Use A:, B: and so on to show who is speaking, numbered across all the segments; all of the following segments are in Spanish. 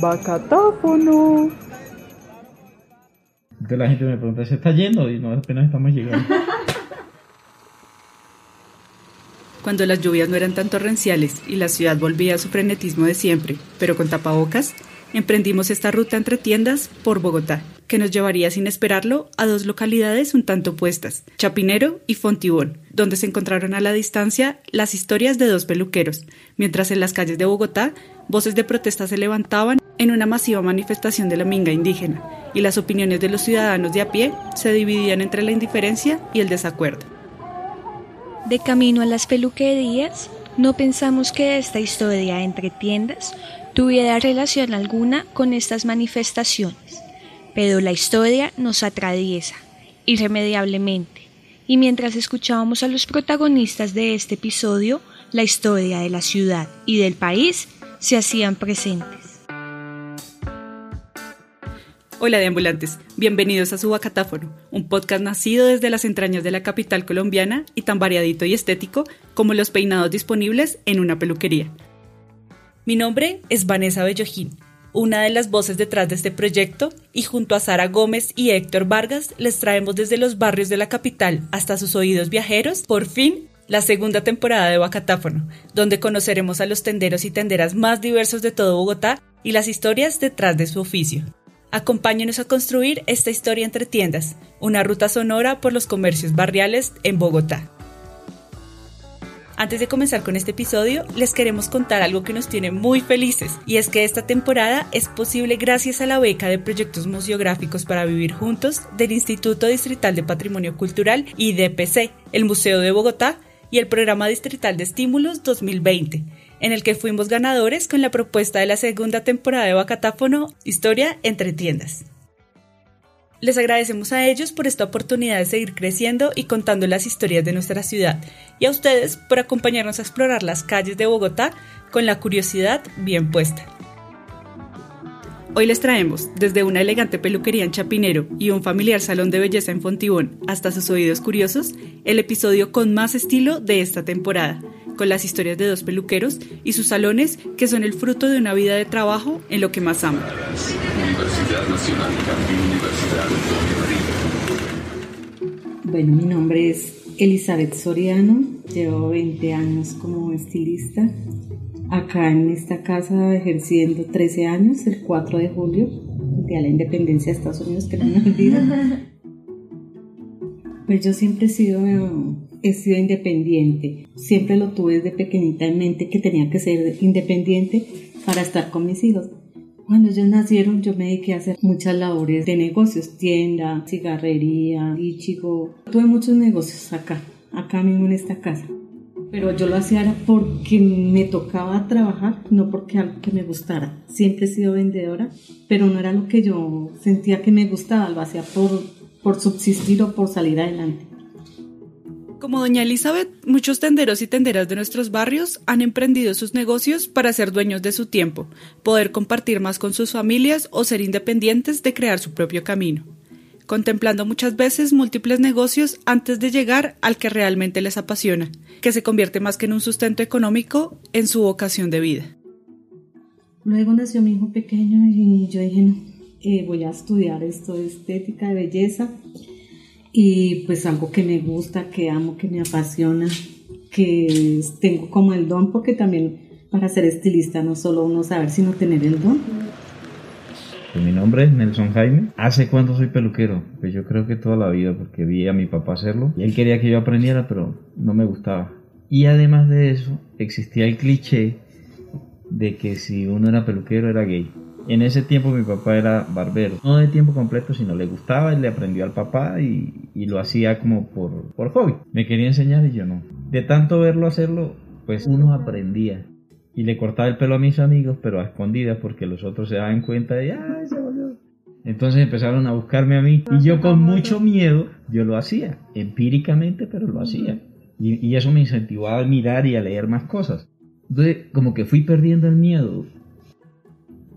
A: Bacatáfono.
B: Entonces la gente me pregunta, ¿se está yendo? Y no, apenas estamos llegando.
C: Cuando las lluvias no eran tan torrenciales y la ciudad volvía a su frenetismo de siempre, pero con tapabocas, emprendimos esta ruta entre tiendas por Bogotá, que nos llevaría sin esperarlo a dos localidades un tanto opuestas, Chapinero y Fontibón, donde se encontraron a la distancia las historias de dos peluqueros, mientras en las calles de Bogotá voces de protesta se levantaban en una masiva manifestación de la minga indígena, y las opiniones de los ciudadanos de a pie se dividían entre la indiferencia y el desacuerdo.
D: De camino a las peluquerías, no pensamos que esta historia entre tiendas tuviera relación alguna con estas manifestaciones, pero la historia nos atraviesa irremediablemente, y mientras escuchábamos a los protagonistas de este episodio, la historia de la ciudad y del país se hacían presentes.
C: Hola de ambulantes, bienvenidos a Subacatáfono, un podcast nacido desde las entrañas de la capital colombiana y tan variadito y estético como los peinados disponibles en una peluquería. Mi nombre es Vanessa Bellojín, una de las voces detrás de este proyecto, y junto a Sara Gómez y Héctor Vargas les traemos desde los barrios de la capital hasta sus oídos viajeros, por fin, la segunda temporada de Bacatáfono, donde conoceremos a los tenderos y tenderas más diversos de todo Bogotá y las historias detrás de su oficio. Acompáñenos a construir esta historia entre tiendas, una ruta sonora por los comercios barriales en Bogotá. Antes de comenzar con este episodio, les queremos contar algo que nos tiene muy felices, y es que esta temporada es posible gracias a la beca de proyectos museográficos para vivir juntos del Instituto Distrital de Patrimonio Cultural y DPC, el Museo de Bogotá y el Programa Distrital de Estímulos 2020 en el que fuimos ganadores con la propuesta de la segunda temporada de Bacatáfono Historia entre tiendas. Les agradecemos a ellos por esta oportunidad de seguir creciendo y contando las historias de nuestra ciudad y a ustedes por acompañarnos a explorar las calles de Bogotá con la curiosidad bien puesta. Hoy les traemos, desde una elegante peluquería en Chapinero y un familiar salón de belleza en Fontibón hasta sus oídos curiosos, el episodio con más estilo de esta temporada, con las historias de dos peluqueros y sus salones que son el fruto de una vida de trabajo en lo que más aman.
E: Bueno, mi nombre es Elizabeth Soriano, llevo 20 años como estilista, acá en esta casa ejerciendo 13 años, el 4 de julio, de la independencia de Estados Unidos, que no me olvido. Pues yo siempre he sido he sido independiente. Siempre lo tuve desde pequeñita en mente que tenía que ser independiente para estar con mis hijos. Cuando ellos nacieron yo me dediqué a hacer muchas labores de negocios, tienda, cigarrería, chico. Tuve muchos negocios acá, acá mismo en esta casa. Pero yo lo hacía porque me tocaba trabajar, no porque algo que me gustara. Siempre he sido vendedora, pero no era lo que yo sentía que me gustaba, lo hacía por, por subsistir o por salir adelante.
C: Como doña Elizabeth, muchos tenderos y tenderas de nuestros barrios han emprendido sus negocios para ser dueños de su tiempo, poder compartir más con sus familias o ser independientes de crear su propio camino, contemplando muchas veces múltiples negocios antes de llegar al que realmente les apasiona, que se convierte más que en un sustento económico en su vocación de vida.
E: Luego nació mi hijo pequeño y yo dije, no, eh, voy a estudiar esto de estética, de belleza y pues algo que me gusta, que amo, que me apasiona, que tengo como el don, porque también para ser estilista no solo uno saber, sino tener el don.
B: Pues mi nombre es Nelson Jaime. ¿Hace cuánto soy peluquero? Pues yo creo que toda la vida, porque vi a mi papá hacerlo y él quería que yo aprendiera, pero no me gustaba. Y además de eso, existía el cliché de que si uno era peluquero era gay. En ese tiempo mi papá era barbero, no de tiempo completo, sino le gustaba y le aprendió al papá y, y lo hacía como por, por hobby. Me quería enseñar y yo no. De tanto verlo hacerlo, pues uno aprendía. Y le cortaba el pelo a mis amigos, pero a escondidas porque los otros se daban cuenta de, ¡ay, se volvió! Entonces empezaron a buscarme a mí y yo con mucho miedo, yo lo hacía, empíricamente, pero lo hacía. Y, y eso me incentivaba a mirar y a leer más cosas. Entonces, como que fui perdiendo el miedo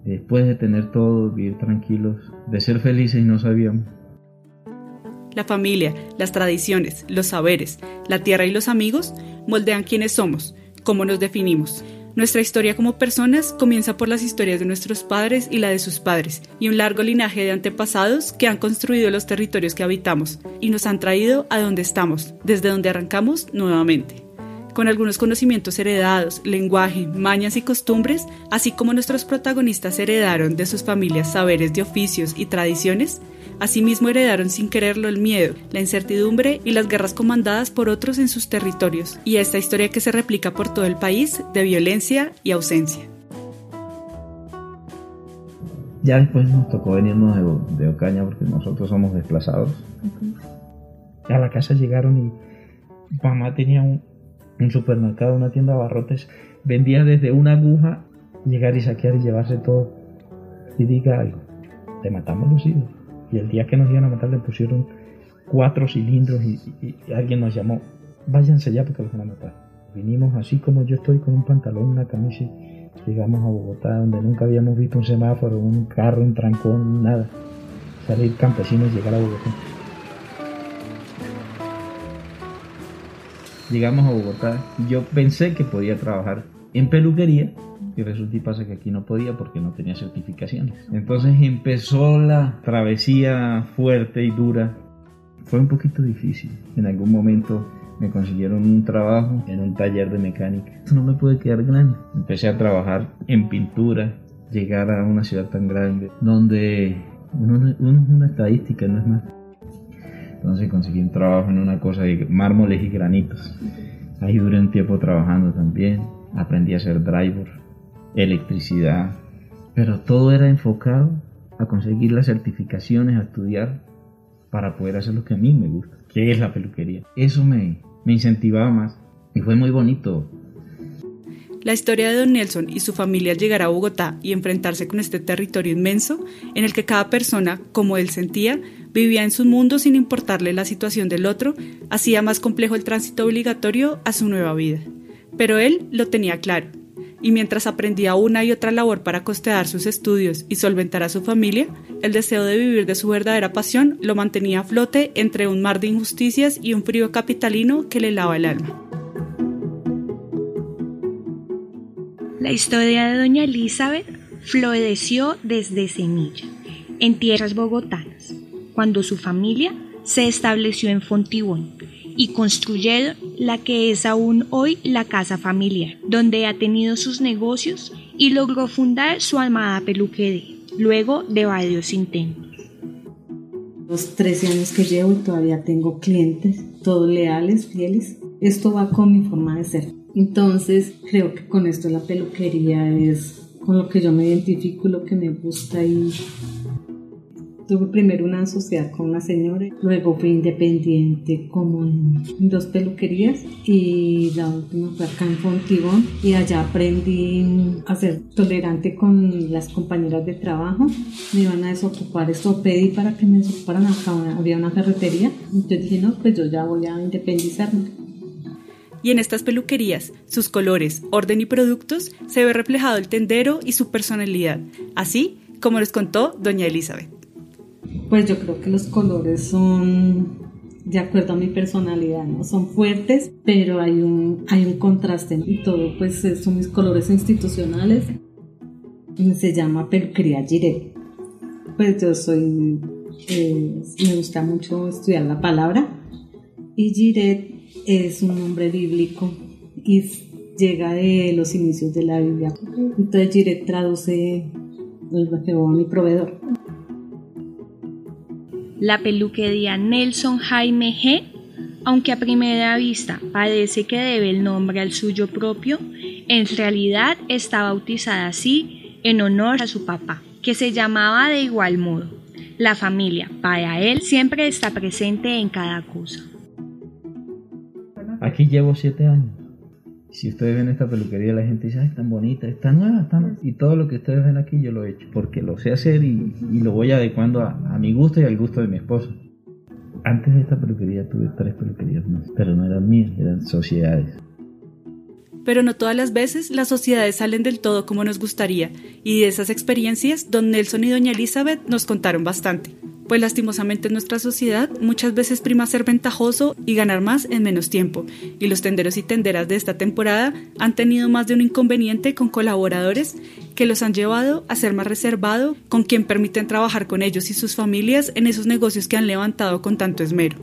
B: después de tener todo, vivir tranquilos, de ser felices y no sabíamos.
C: La familia, las tradiciones, los saberes, la tierra y los amigos moldean quiénes somos, cómo nos definimos. Nuestra historia como personas comienza por las historias de nuestros padres y la de sus padres, y un largo linaje de antepasados que han construido los territorios que habitamos y nos han traído a donde estamos, desde donde arrancamos nuevamente con algunos conocimientos heredados, lenguaje, mañas y costumbres, así como nuestros protagonistas heredaron de sus familias saberes de oficios y tradiciones, asimismo heredaron sin quererlo el miedo, la incertidumbre y las guerras comandadas por otros en sus territorios, y esta historia que se replica por todo el país de violencia y ausencia.
B: Ya después nos tocó venirnos de, Ocaña porque nosotros somos desplazados. A la casa llegaron y mamá tenía un, un supermercado, una tienda de abarrotes, vendía desde una aguja llegar y saquear y llevarse todo. Y diga algo, le matamos los hijos. Y el día que nos iban a matar le pusieron cuatro cilindros y, alguien nos llamó, váyanse ya porque los van a matar. Vinimos así como yo estoy con un pantalón, una camisa llegamos a Bogotá donde nunca habíamos visto un semáforo, un carro, un trancón, nada. Salir campesinos y llegar a Bogotá. Llegamos a Bogotá, yo pensé que podía trabajar en peluquería y resulta y pasa que aquí no podía porque no tenía certificaciones. Entonces empezó la travesía fuerte y dura. Fue un poquito difícil. En algún momento me consiguieron un trabajo en un taller de mecánica. No me pude quedar grande. Empecé a trabajar en pintura, llegar a una ciudad tan grande donde uno, uno es una estadística, no es más. Entonces conseguí un trabajo en una cosa de mármoles y granitos. Ahí duré un tiempo trabajando también. Aprendí a hacer driver, electricidad. Pero todo era enfocado a conseguir las certificaciones, a estudiar para poder hacer lo que a mí me gusta, que es la peluquería. Eso me, me incentivaba más y fue muy bonito
C: la historia de Don Nelson y su familia al llegar a Bogotá y enfrentarse con este territorio inmenso, en el que cada persona, como él sentía, vivía en su mundo sin importarle la situación del otro, hacía más complejo el tránsito obligatorio a su nueva vida. Pero él lo tenía claro, y mientras aprendía una y otra labor para costear sus estudios y solventar a su familia, el deseo de vivir de su verdadera pasión lo mantenía a flote entre un mar de injusticias y un frío capitalino que le lava el alma.
D: La historia de doña Elizabeth floreció desde semilla, en tierras bogotanas, cuando su familia se estableció en Fontibón y construyeron la que es aún hoy la casa familiar, donde ha tenido sus negocios y logró fundar su amada peluquería, luego de varios intentos.
E: Los 13 años que llevo todavía tengo clientes, todos leales, fieles. Esto va con mi forma de ser. Entonces, creo que con esto la peluquería es con lo que yo me identifico, lo que me gusta y tuve primero una sociedad con una señora, luego fui independiente como en dos peluquerías y la última fue acá en Fontibón y allá aprendí a ser tolerante con las compañeras de trabajo. Me iban a desocupar, esto pedí para que me desocuparan acá, había una ferretería. Entonces dije, no, pues yo ya voy a independizarme
C: y en estas peluquerías, sus colores, orden y productos, se ve reflejado el tendero y su personalidad, así como les contó doña Elizabeth.
E: Pues yo creo que los colores son de acuerdo a mi personalidad, ¿no? Son fuertes, pero hay un, hay un contraste y todo, pues son mis colores institucionales. Se llama peluquería Giret. Pues yo soy, eh, me gusta mucho estudiar la palabra y Giret es un nombre bíblico y llega de los inicios de la Biblia. Entonces Jiret traduce a mi proveedor.
D: La peluquería Nelson Jaime G, aunque a primera vista parece que debe el nombre al suyo propio, en realidad está bautizada así en honor a su papá, que se llamaba de igual modo. La familia, para él, siempre está presente en cada cosa.
B: Aquí llevo siete años. Si ustedes ven esta peluquería, la gente dice, ay, tan bonita, está nueva, está nueva. Y todo lo que ustedes ven aquí yo lo he hecho, porque lo sé hacer y, lo voy adecuando a, a, mi gusto y al gusto de mi esposo. Antes de esta peluquería tuve tres peluquerías más, pero no eran mías, eran sociedades.
C: Pero no todas las veces las sociedades salen del todo como nos gustaría, y de esas experiencias, don Nelson y doña Elizabeth nos contaron bastante. Pues lastimosamente en nuestra sociedad muchas veces prima ser ventajoso y ganar más en menos tiempo, y los tenderos y tenderas de esta temporada han tenido más de un inconveniente con colaboradores que los han llevado a ser más reservado con quien permiten trabajar con ellos y sus familias en esos negocios que han levantado con tanto esmero.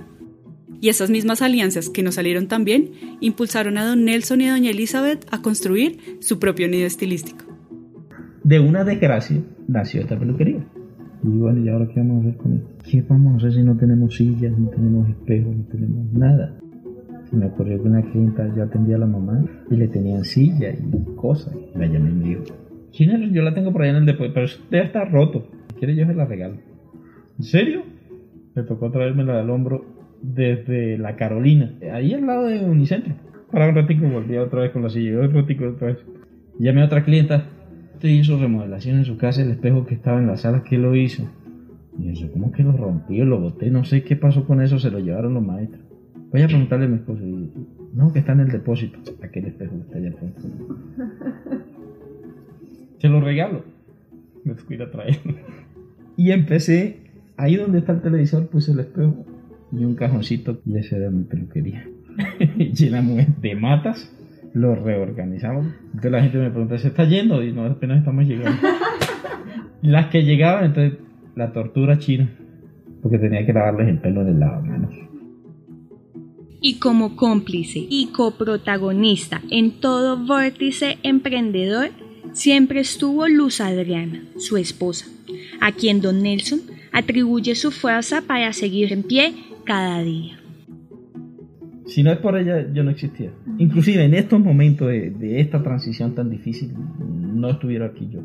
C: Y esas mismas alianzas que nos salieron también impulsaron a don Nelson y a doña Elizabeth a construir su propio nido estilístico.
B: De una desgracia nació esta peluquería. Y bueno, ¿y ahora qué vamos a hacer con esto? ¿Qué vamos a hacer si no tenemos sillas, no tenemos espejos, no tenemos nada? Se me ocurrió que una clienta ya atendía a la mamá y le tenían silla y cosas. Me llamé y me dijo, ¿quién Yo la tengo por allá en el depósito, pero debe estar roto. ¿Quiere yo se la regalo? ¿En serio? Me tocó traérmela del hombro desde la Carolina, ahí al lado de Unicentro. Para un ratico volví otra vez con la silla, otro ratico otra vez. Llamé a otra clienta, Usted hizo remodelación en su casa, el espejo que estaba en la sala, ¿qué lo hizo? Y yo, ¿cómo que lo rompió? Lo boté, no sé qué pasó con eso, se lo llevaron los maestros. Voy a preguntarle a mi esposo. no, que está en el depósito. Aquel espejo que está allá afuera. Se lo regalo. Me ir a traer. Y empecé, ahí donde está el televisor, puse el espejo y un cajoncito. Y esa era mi peluquería. Llenamos de matas lo reorganizamos. Entonces la gente me pregunta, ¿se está yendo? Y no, apenas estamos llegando. Las que llegaban, entonces la tortura china, porque tenía que lavarles el pelo del lado menos.
D: Y como cómplice y coprotagonista en todo vórtice emprendedor, siempre estuvo Luz Adriana, su esposa, a quien don Nelson atribuye su fuerza para seguir en pie cada día.
B: Si no es por ella, yo no existía. Inclusive en estos momentos de, esta transición tan difícil, no estuviera aquí yo.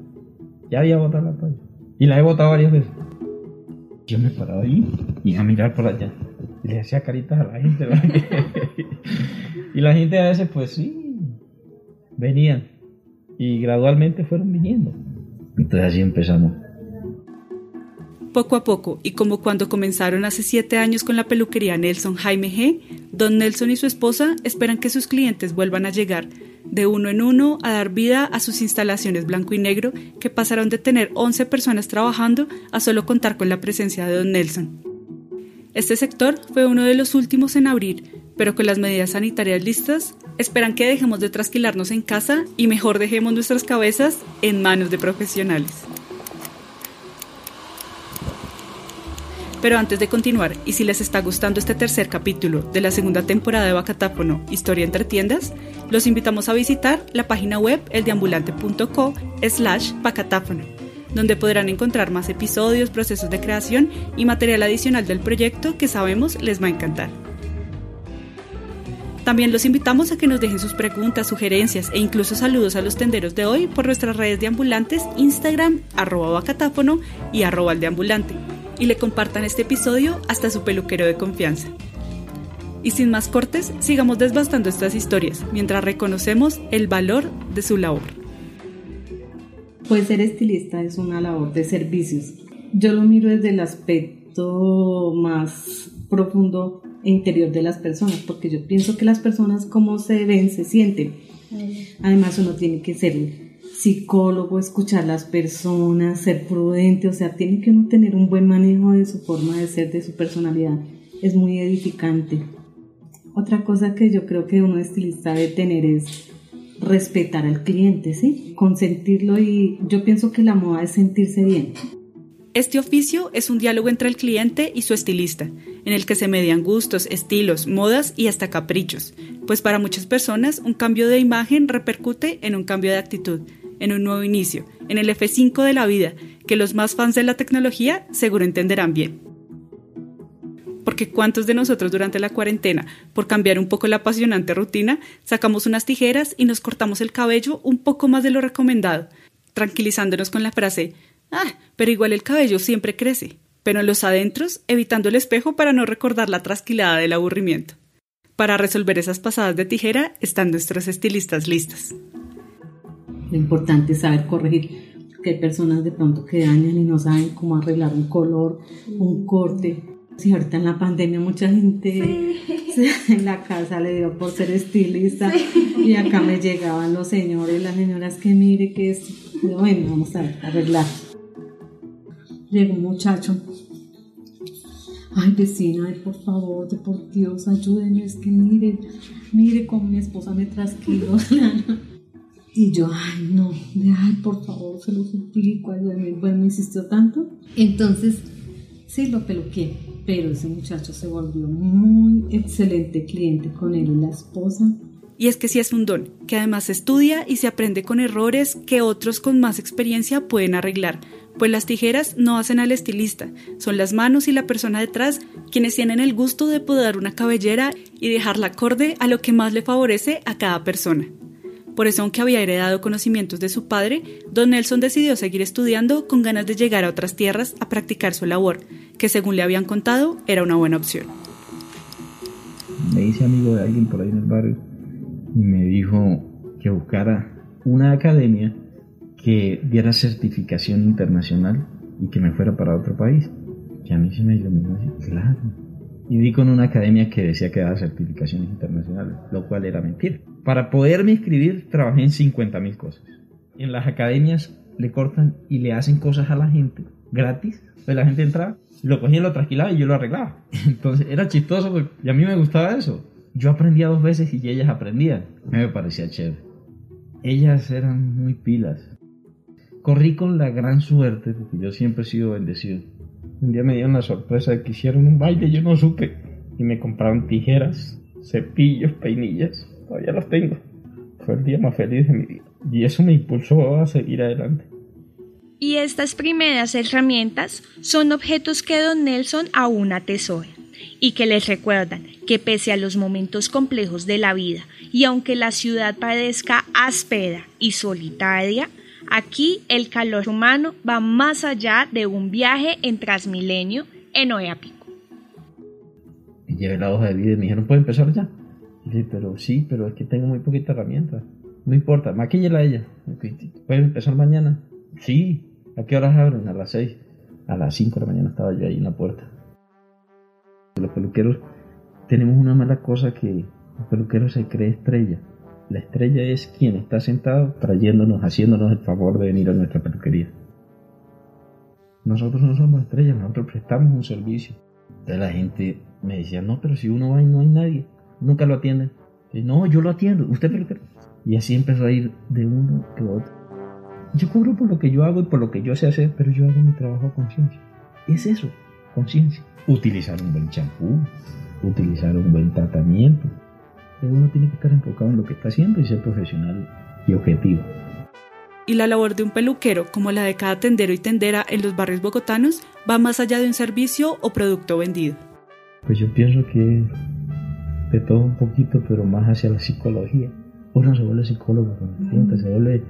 B: Ya había votado la toalla. Y la he votado varias veces. Yo me paraba ahí y a mirar por allá. Y le hacía caritas a la gente. y la gente a veces, pues sí, venían. Y gradualmente fueron viniendo. Entonces así empezamos.
C: Poco a poco, y como cuando comenzaron hace siete años con la peluquería Nelson Jaime G., don Nelson y su esposa esperan que sus clientes vuelvan a llegar de uno en uno a dar vida a sus instalaciones blanco y negro que pasaron de tener 11 personas trabajando a solo contar con la presencia de don Nelson. Este sector fue uno de los últimos en abrir, pero con las medidas sanitarias listas, esperan que dejemos de trasquilarnos en casa y mejor dejemos nuestras cabezas en manos de profesionales. Pero antes de continuar, y si les está gustando este tercer capítulo de la segunda temporada de Bacatáfono, Historia entre tiendas, los invitamos a visitar la página web eldeambulante.co slash bacatáfono, donde podrán encontrar más episodios, procesos de creación y material adicional del proyecto que sabemos les va a encantar. También los invitamos a que nos dejen sus preguntas, sugerencias e incluso saludos a los tenderos de hoy por nuestras redes de ambulantes Instagram, arroba bacatáfono y arroba el ambulante y le compartan este episodio hasta su peluquero de confianza. Y sin más cortes, sigamos desbastando estas historias mientras reconocemos el valor de su labor.
E: Pues ser estilista es una labor de servicios. Yo lo miro desde el aspecto más profundo e interior de las personas, porque yo pienso que las personas como se ven, se sienten. Además uno tiene que ser psicólogo, escuchar las personas, ser prudente, o sea, tiene que uno tener un buen manejo de su forma de ser, de su personalidad. Es muy edificante. Otra cosa que yo creo que uno estilista debe tener es respetar al cliente, ¿sí? Consentirlo y yo pienso que la moda es sentirse bien.
C: Este oficio es un diálogo entre el cliente y su estilista, en el que se median gustos, estilos, modas y hasta caprichos, pues para muchas personas un cambio de imagen repercute en un cambio de actitud, en un nuevo inicio, en el F5 de la vida, que los más fans de la tecnología seguro entenderán bien. Porque cuántos de nosotros durante la cuarentena, por cambiar un poco la apasionante rutina, sacamos unas tijeras y nos cortamos el cabello un poco más de lo recomendado, tranquilizándonos con la frase, ah, pero igual el cabello siempre crece, pero en los adentros, evitando el espejo para no recordar la trasquilada del aburrimiento. Para resolver esas pasadas de tijera están nuestros estilistas listas.
E: Lo importante es saber corregir, porque hay personas de pronto que dañan y no saben cómo arreglar un color, un corte. Si ahorita en la pandemia mucha gente en la casa le dio por ser estilista y acá me llegaban los señores, las señoras que mire que es, bueno, vamos a arreglar. Llegó un muchacho ay vecina, ay, por favor, por Dios, ayúdenme, es que mire, mire cómo mi esposa me trasquiló. y yo, ay no, ay por favor, se lo suplico, ayúdenme. Bueno, me insistió tanto. Entonces, sí lo peluqué, pero ese muchacho se volvió muy excelente cliente con él y la esposa.
C: Y es que sí es un don, que además se estudia y se aprende con errores que otros con más experiencia pueden arreglar, pues las tijeras no hacen al estilista, son las manos y la persona detrás quienes tienen el gusto de podar una cabellera y dejarla acorde a lo que más le favorece a cada persona. Por eso, aunque había heredado conocimientos de su padre, don Nelson decidió seguir estudiando con ganas de llegar a otras tierras a practicar su labor, que según le habían contado era una buena opción.
B: Me hice amigo de alguien por ahí en el barrio y me dijo que buscara una academia que diera certificación internacional y que me fuera para otro país. Que a mí se me dio así, claro. Y di con una academia que decía que daba certificaciones internacionales, lo cual era mentira. Para poderme inscribir trabajé en 50.000 cosas. En las academias le cortan y le hacen cosas a la gente gratis. Pues la gente entraba, lo cogía lo trasquilaba y yo lo arreglaba. Entonces era chistoso y a mí me gustaba eso. Yo aprendía dos veces y ellas aprendían. Me parecía chévere. Ellas eran muy pilas corrí con la gran suerte, porque yo siempre he sido bendecido. Un día me dieron la sorpresa de que hicieron un baile, yo no supe. Y me compraron tijeras, cepillos, peinillas. Todavía los tengo. Fue el día más feliz de mi vida. Y eso me impulsó a seguir adelante.
D: Y estas primeras herramientas son objetos que don Nelson aún atesora y que les recuerdan que pese a los momentos complejos de la vida y aunque la ciudad parezca áspera y solitaria, Aquí el calor humano va más allá de un viaje en Transmilenio en Oeapico.
B: Y llevé la hoja de vida y me dijeron, ¿puede empezar ya? Dije, pero sí, pero es que tengo muy poquita herramienta. No importa, maquíllala a ella. ¿Puede empezar mañana? Sí. ¿A qué horas abren? A las 6. A las 5 de la mañana estaba yo ahí en la puerta. Los peluqueros tenemos una mala cosa que el peluquero se cree estrella. La estrella es quien está sentado trayéndonos, haciéndonos el favor de venir a nuestra peluquería. Nosotros no somos estrellas, nosotros prestamos un servicio. Entonces la gente me decía, no, pero si uno va y no hay nadie, nunca lo atienden. no, yo lo atiendo, usted peluquero. Y así empezó a ir de uno que otro. Yo cubro por lo que yo hago y por lo que yo sé hacer, pero yo hago mi trabajo a conciencia. Es eso, conciencia. Utilizar un buen champú, utilizar un buen tratamiento, uno tiene que estar enfocado en lo que está haciendo y ser profesional y objetivo.
C: Y la labor de un peluquero, como la de cada tendero y tendera en los barrios bogotanos, va más allá de un servicio o producto vendido.
B: Pues yo pienso que de todo un poquito, pero más hacia la psicología. Uno se vuelve psicólogo se vuelve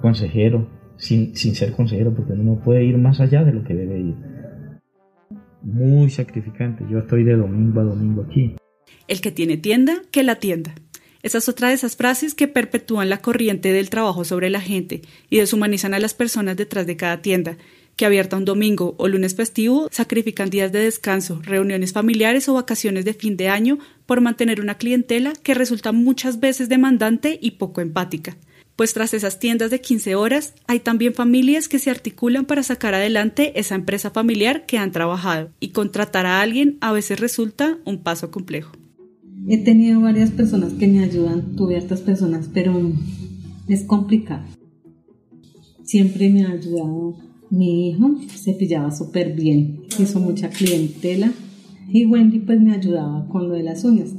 B: consejero, sin, sin ser consejero, porque uno puede ir más allá de lo que debe ir. Muy sacrificante. Yo estoy de domingo a domingo aquí.
C: El que tiene tienda, que la tienda. Esa es otra de esas frases que perpetúan la corriente del trabajo sobre la gente y deshumanizan a las personas detrás de cada tienda, que abierta un domingo o lunes festivo sacrifican días de descanso, reuniones familiares o vacaciones de fin de año por mantener una clientela que resulta muchas veces demandante y poco empática. Pues tras esas tiendas de 15 horas, hay también familias que se articulan para sacar adelante esa empresa familiar que han trabajado, y contratar a alguien a veces resulta un paso complejo.
E: He tenido varias personas que me ayudan, tuve estas personas, pero es complicado. Siempre me ha ayudado mi hijo, se pillaba súper bien, hizo mucha clientela y Wendy pues me ayudaba con lo de las uñas.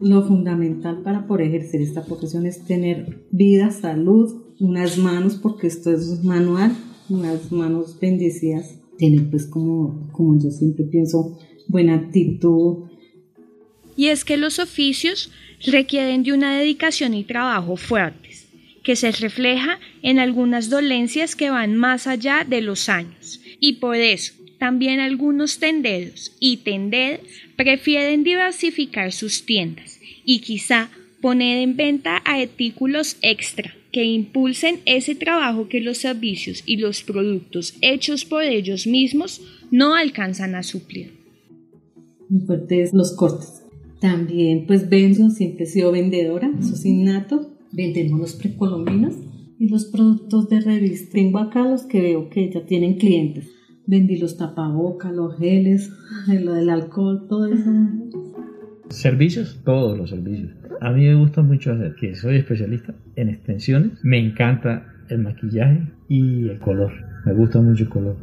E: Lo fundamental para poder ejercer esta profesión es tener vida, salud, unas manos, porque esto es manual, unas manos bendecidas, tener pues como, como yo siempre pienso, buena actitud,
D: y es que los oficios requieren de una dedicación y trabajo fuertes, que se refleja en algunas dolencias que van más allá de los años, y por eso también algunos tenderos y tenderas prefieren diversificar sus tiendas y quizá poner en venta artículos extra que impulsen ese trabajo que los servicios y los productos hechos por ellos mismos no alcanzan a suplir.
E: Fuertes los cortes también, pues vendo, siempre he sido vendedora, eso es innato. Vendemos los precolombinos y los productos de revista. Tengo acá los que veo que ya tienen clientes. vendí los tapabocas, los geles, lo del alcohol, todo eso.
B: Servicios, todos los servicios. A mí me gusta mucho hacer, que soy especialista en extensiones. Me encanta el maquillaje y el color. Me gusta mucho el color.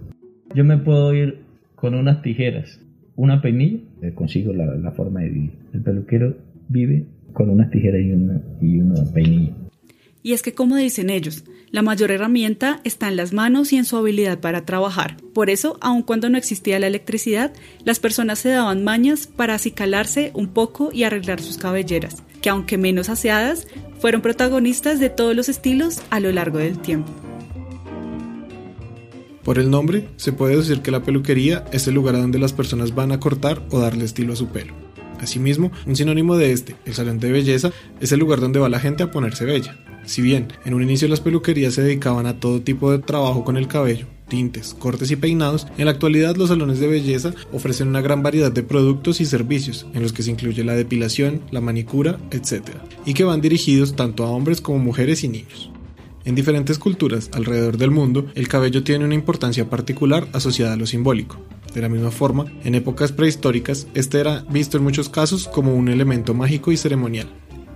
B: Yo me puedo ir con unas tijeras, una peinilla, consigo la, forma de vivir. El peluquero vive con unas tijeras y una, y una peinilla.
C: Y es que como dicen ellos, la mayor herramienta está en las manos y en su habilidad para trabajar. Por eso, aun cuando no existía la electricidad, las personas se daban mañas para acicalarse un poco y arreglar sus cabelleras, que aunque menos aseadas, fueron protagonistas de todos los estilos a lo largo del tiempo.
A: Por el nombre, se puede decir que la peluquería es el lugar a donde las personas van a cortar o darle estilo a su pelo. Asimismo, un sinónimo de este, el salón de belleza, es el lugar donde va la gente a ponerse bella. Si bien en un inicio las peluquerías se dedicaban a todo tipo de trabajo con el cabello, tintes, cortes y peinados, en la actualidad los salones de belleza ofrecen una gran variedad de productos y servicios, en los que se incluye la depilación, la manicura, etc., y que van dirigidos tanto a hombres como mujeres y niños. En diferentes culturas alrededor del mundo, el cabello tiene una importancia particular asociada a lo simbólico. De la misma forma, en épocas prehistóricas, este era visto en muchos casos como un elemento mágico y ceremonial,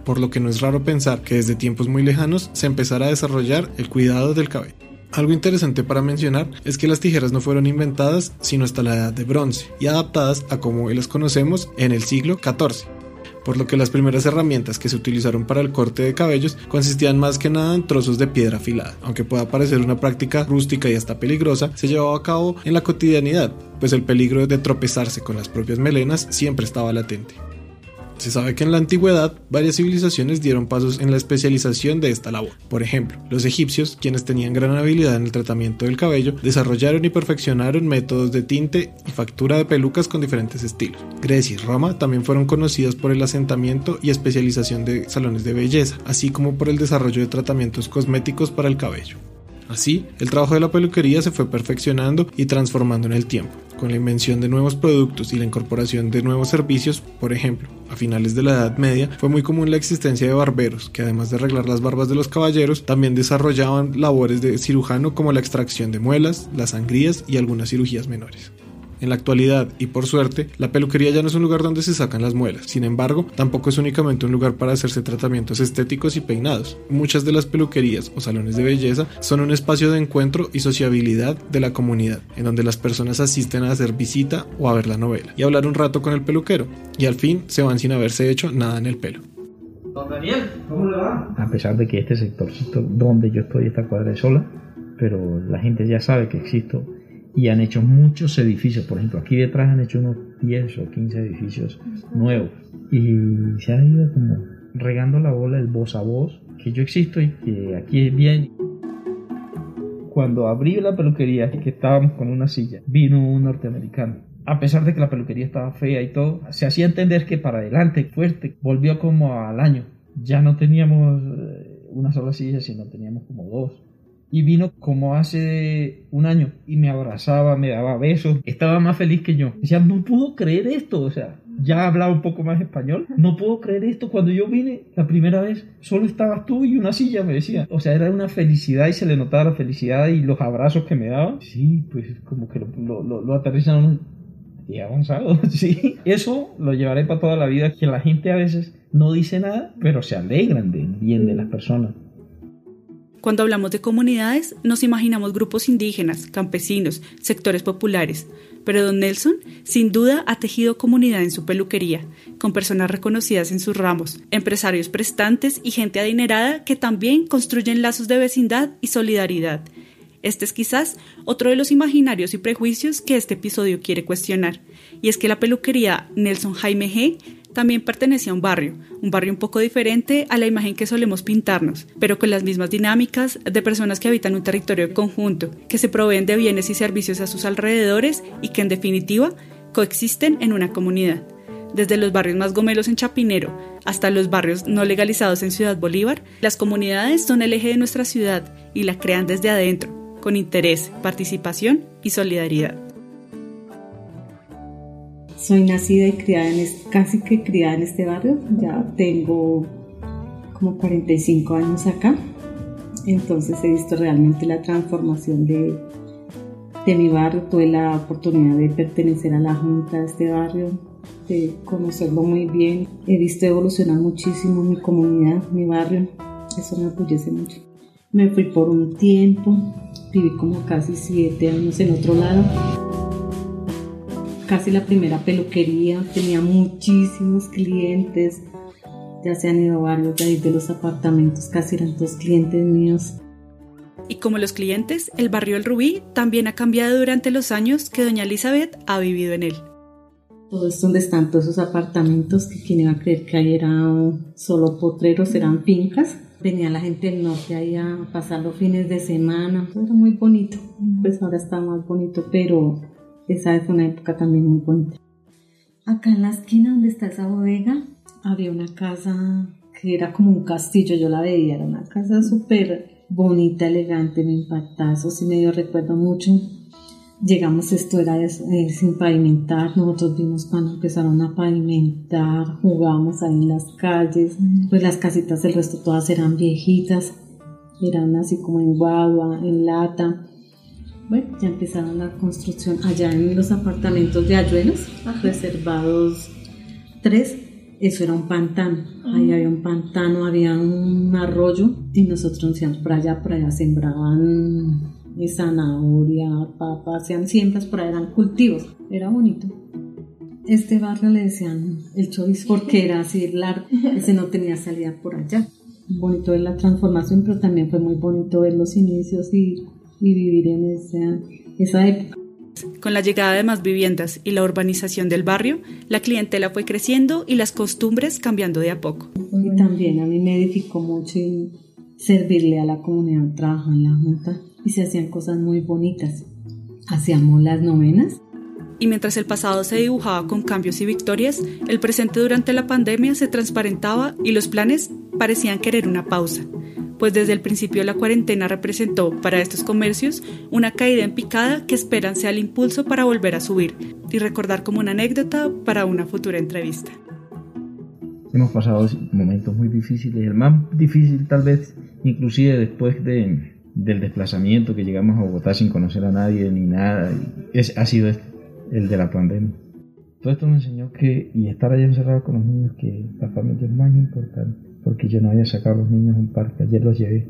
A: por lo que no es raro pensar que desde tiempos muy lejanos se empezara a desarrollar el cuidado del cabello. Algo interesante para mencionar es que las tijeras no fueron inventadas sino hasta la edad de bronce y adaptadas a como las conocemos en el siglo XIV por lo que las primeras herramientas que se utilizaron para el corte de cabellos consistían más que nada en trozos de piedra afilada. Aunque pueda parecer una práctica rústica y hasta peligrosa, se llevaba a cabo en la cotidianidad, pues el peligro de tropezarse con las propias melenas siempre estaba latente. Se sabe que en la antigüedad varias civilizaciones dieron pasos en la especialización de esta labor. Por ejemplo, los egipcios, quienes tenían gran habilidad en el tratamiento del cabello, desarrollaron y perfeccionaron métodos de tinte y factura de pelucas con diferentes estilos. Grecia y Roma también fueron conocidas por el asentamiento y especialización de salones de belleza, así como por el desarrollo de tratamientos cosméticos para el cabello. Así, el trabajo de la peluquería se fue perfeccionando y transformando en el tiempo, con la invención de nuevos productos y la incorporación de nuevos servicios, por ejemplo, a finales de la Edad Media fue muy común la existencia de barberos, que además de arreglar las barbas de los caballeros, también desarrollaban labores de cirujano como la extracción de muelas, las sangrías y algunas cirugías menores. En la actualidad, y por suerte, la peluquería ya no es un lugar donde se sacan las muelas. Sin embargo, tampoco es únicamente un lugar para hacerse tratamientos estéticos y peinados. Muchas de las peluquerías o salones de belleza son un espacio de encuentro y sociabilidad de la comunidad, en donde las personas asisten a hacer visita o a ver la novela y hablar un rato con el peluquero, y al fin se van sin haberse hecho nada en el pelo.
B: Don Daniel, ¿cómo le va? A pesar de que este sectorcito donde yo estoy está cuadra sola, pero la gente ya sabe que existo y han hecho muchos edificios. Por ejemplo, aquí detrás han hecho unos 10 o 15 edificios nuevos y se ha ido como regando la bola el voz a voz que yo existo y que aquí es bien. Cuando abrí la peluquería, que estábamos con una silla, vino un norteamericano. A pesar de que la peluquería estaba fea y todo, se hacía entender que para adelante, fuerte, volvió como al año. Ya no teníamos eh, una sola silla, sino teníamos como dos y vino como hace un año y me abrazaba, me daba besos, estaba más feliz que yo. Decía, no puedo creer esto, o sea, ya hablaba un poco más español, no puedo creer esto. Cuando yo vine la primera vez, solo estabas tú y una silla, me decía. O sea, era una felicidad y se le notaba la felicidad y los abrazos que me daba. Sí, pues como que lo, lo, lo, aterrizan y avanzado, sí. Eso lo llevaré para toda la vida, que la gente a veces no dice nada, pero se alegran del bien de las personas.
C: Cuando hablamos de comunidades, nos imaginamos grupos indígenas, campesinos, sectores populares, pero don Nelson sin duda ha tejido comunidad en su peluquería, con personas reconocidas en sus ramos, empresarios prestantes y gente adinerada que también construyen lazos de vecindad y solidaridad. Este es quizás otro de los imaginarios y prejuicios que este episodio quiere cuestionar, y es que la peluquería Nelson Jaime G también pertenece a un barrio, un barrio un poco diferente a la imagen que solemos pintarnos, pero con las mismas dinámicas de personas que habitan un territorio conjunto, que se proveen de bienes y servicios a sus alrededores y que en definitiva coexisten en una comunidad. Desde los barrios más gomelos en Chapinero hasta los barrios no legalizados en Ciudad Bolívar, las comunidades son el eje de nuestra ciudad y la crean desde adentro, con interés, participación y solidaridad.
E: Soy nacida y criada en casi que criada en este barrio. Ya tengo como 45 años acá. Entonces he visto realmente la transformación de, de mi barrio. Tuve la oportunidad de pertenecer a la junta de este barrio, de conocerlo muy bien. He visto evolucionar muchísimo mi comunidad, mi barrio. Eso me orgullece mucho. Me fui por un tiempo, viví como casi siete años en otro lado. Casi la primera peluquería, tenía muchísimos clientes, ya se han ido varios de ahí de los apartamentos, casi eran dos clientes míos.
C: Y como los clientes, el barrio El Rubí también ha cambiado durante los años que doña Elizabeth ha vivido en él.
E: Todo esto donde están todos esos apartamentos, que quien iba a creer que ahí eran solo potreros, eran fincas. Venía la gente del norte ahí a pasar los fines de semana. Era muy bonito. Pues ahora está más bonito, pero esa fue una época también muy bonita. Acá en la esquina donde está esa bodega, había una casa que era como un castillo, yo la veía, era una casa súper bonita, elegante, me impactaba, eso sí me dio recuerdo mucho. Llegamos, esto era eh, sin pavimentar, nosotros vimos cuando empezaron a pavimentar, jugábamos ahí en las calles, pues las casitas del resto todas eran viejitas, eran así como en guagua, en lata. Bueno, ya empezaron la construcción allá en los apartamentos de Ayuelos, reservados tres, eso era un pantano. Ahí había un pantano, había un arroyo y nosotros nos íbamos por allá, por allá sembraban zanahoria, papas, hacían siembras, por allá eran cultivos. Era bonito. Este barrio le decían el chorizo porque era así largo, ese no tenía salida por allá. Bonito ver la transformación, pero también fue muy bonito ver los inicios y, y vivir en esa, esa época.
C: Con la llegada de más viviendas y la urbanización del barrio, la clientela fue creciendo y las costumbres cambiando de a poco.
E: Y también a mí me edificó mucho servirle a la comunidad, trabajar en la junta y se hacían cosas muy bonitas. Hacíamos las novenas.
C: Y mientras el pasado se dibujaba con cambios y victorias, el presente durante la pandemia se transparentaba y los planes parecían querer una pausa pues desde el principio la cuarentena representó para estos comercios una caída en picada que esperan sea el impulso para volver a subir y recordar como una anécdota para una futura entrevista.
B: Hemos pasado momentos muy difíciles, el más difícil tal vez inclusive después de, del desplazamiento que llegamos a Bogotá sin conocer a nadie ni nada, es, ha sido este, el de la pandemia. Todo esto me enseñó que, y estar allá encerrado con los niños, que la familia es más importante porque yo no había sacado a los niños a un parque, ayer los llevé.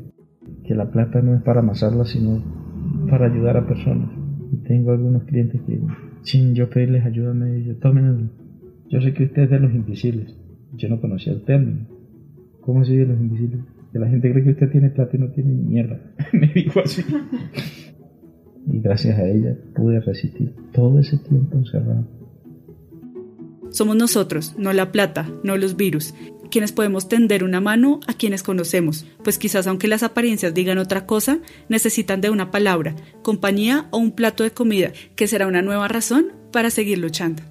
B: Que la plata no es para amasarla, sino para ayudar a personas. Y tengo algunos clientes que, sin yo pedirles ayuda, me dicen, tomen, yo sé que usted es de los invisibles. Yo no conocía el término. ¿Cómo así de los invisibles? Que la gente cree que usted tiene plata y no tiene ni mierda. me dijo así. y gracias a ella pude resistir todo ese tiempo encerrado.
C: Somos nosotros, no la plata, no los virus, quienes podemos tender una mano a quienes conocemos, pues quizás aunque las apariencias digan otra cosa, necesitan de una palabra, compañía o un plato de comida, que será una nueva razón para seguir luchando.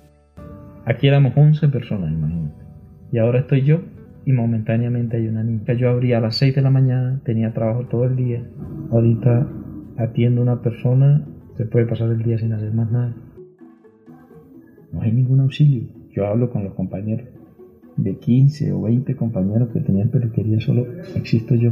B: Aquí éramos 11 personas, imagínate. Y ahora estoy yo y momentáneamente hay una niña. Yo abría a las 6 de la mañana, tenía trabajo todo el día. Ahorita atiendo a una persona, se puede pasar el día sin hacer más nada. No hay ningún auxilio. Yo hablo con los compañeros de 15 o 20 compañeros que tenían peluquería, solo existo yo.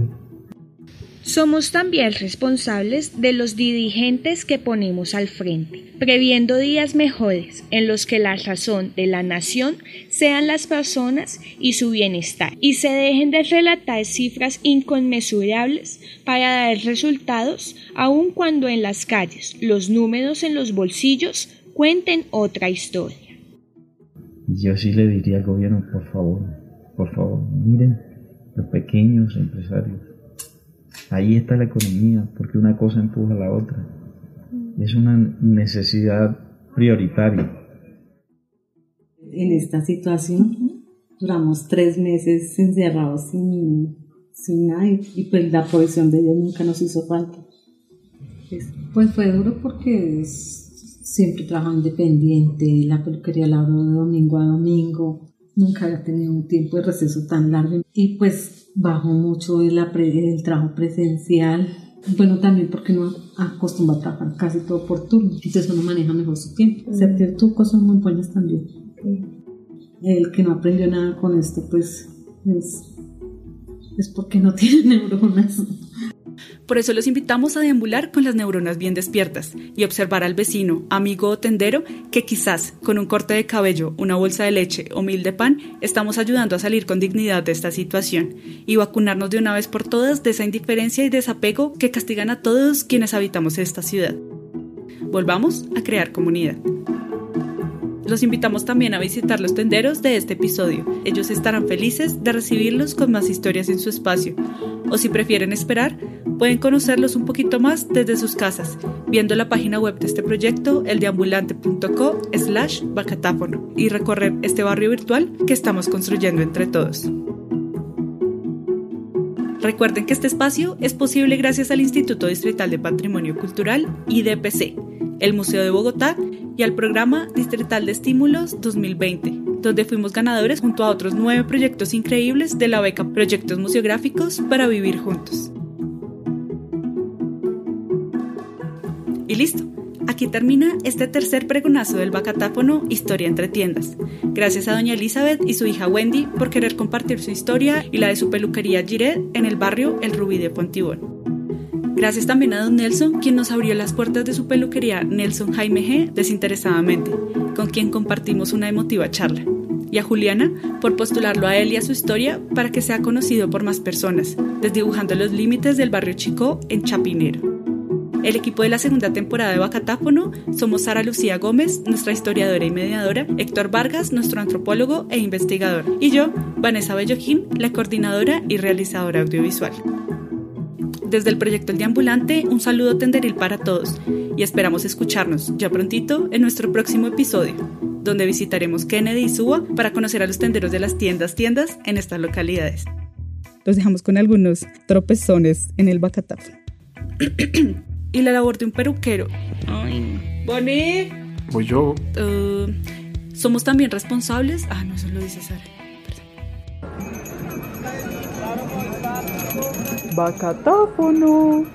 D: Somos también responsables de los dirigentes que ponemos al frente, previendo días mejores en los que la razón de la nación sean las personas y su bienestar, y se dejen de relatar cifras inconmensurables para dar resultados, aun cuando en las calles los números en los bolsillos cuenten otra historia.
B: Yo sí le diría al gobierno, por favor, por favor, miren los pequeños empresarios. Ahí está la economía, porque una cosa empuja a la otra. Es una necesidad prioritaria.
E: En esta situación duramos tres meses encerrados sin, sin nadie y pues la provisión de Dios nunca nos hizo falta. Pues fue duro porque es, siempre trabajaba independiente, la peluquería la abro de domingo a domingo, nunca había tenido un tiempo de receso tan largo y pues bajó mucho el, el trabajo presencial. Bueno, también porque no acostumbra a trabajar casi todo por turno, entonces uno maneja mejor su tiempo. Hacer cosas muy buenas también. El que no aprendió nada con esto, pues es, es porque no tiene neuronas.
C: Por eso los invitamos a deambular con las neuronas bien despiertas y observar al vecino, amigo o tendero que quizás con un corte de cabello, una bolsa de leche o mil de pan estamos ayudando a salir con dignidad de esta situación y vacunarnos de una vez por todas de esa indiferencia y desapego que castigan a todos quienes habitamos esta ciudad. Volvamos a crear comunidad. Los invitamos también a visitar los tenderos de este episodio. Ellos estarán felices de recibirlos con más historias en su espacio. O si prefieren esperar, pueden conocerlos un poquito más desde sus casas, viendo la página web de este proyecto, eldeambulante.co slash bacatáfono, y recorrer este barrio virtual que estamos construyendo entre todos. Recuerden que este espacio es posible gracias al Instituto Distrital de Patrimonio Cultural, IDPC, el Museo de Bogotá y al Programa Distrital de Estímulos 2020, donde fuimos ganadores junto a otros nueve proyectos increíbles de la beca Proyectos Museográficos para Vivir Juntos. Y listo. Aquí termina este tercer pregonazo del bacatáfono Historia entre tiendas. Gracias a doña Elizabeth y su hija Wendy por querer compartir su historia y la de su peluquería Giret en el barrio El Rubí de Pontibón. Gracias también a don Nelson, quien nos abrió las puertas de su peluquería Nelson Jaime G desinteresadamente, con quien compartimos una emotiva charla. Y a Juliana por postularlo a él y a su historia para que sea conocido por más personas, desdibujando los límites del barrio Chico en Chapinero. El equipo de la segunda temporada de Bacatáfono somos Sara Lucía Gómez, nuestra historiadora y mediadora, Héctor Vargas, nuestro antropólogo e investigador, y yo, Vanessa Bellojín, la coordinadora y realizadora audiovisual. Desde el proyecto El Deambulante, un saludo tenderil para todos y esperamos escucharnos ya prontito en nuestro próximo episodio, donde visitaremos Kennedy y Suba para conocer a los tenderos de las tiendas tiendas en estas localidades. Los dejamos con algunos tropezones en el Bacatáfono. y la labor de un peruquero. Ay, Bonnie.
A: Voy yo.
C: Uh, somos también responsables. Ah, no, eso lo dice Sara. Bacatáfono.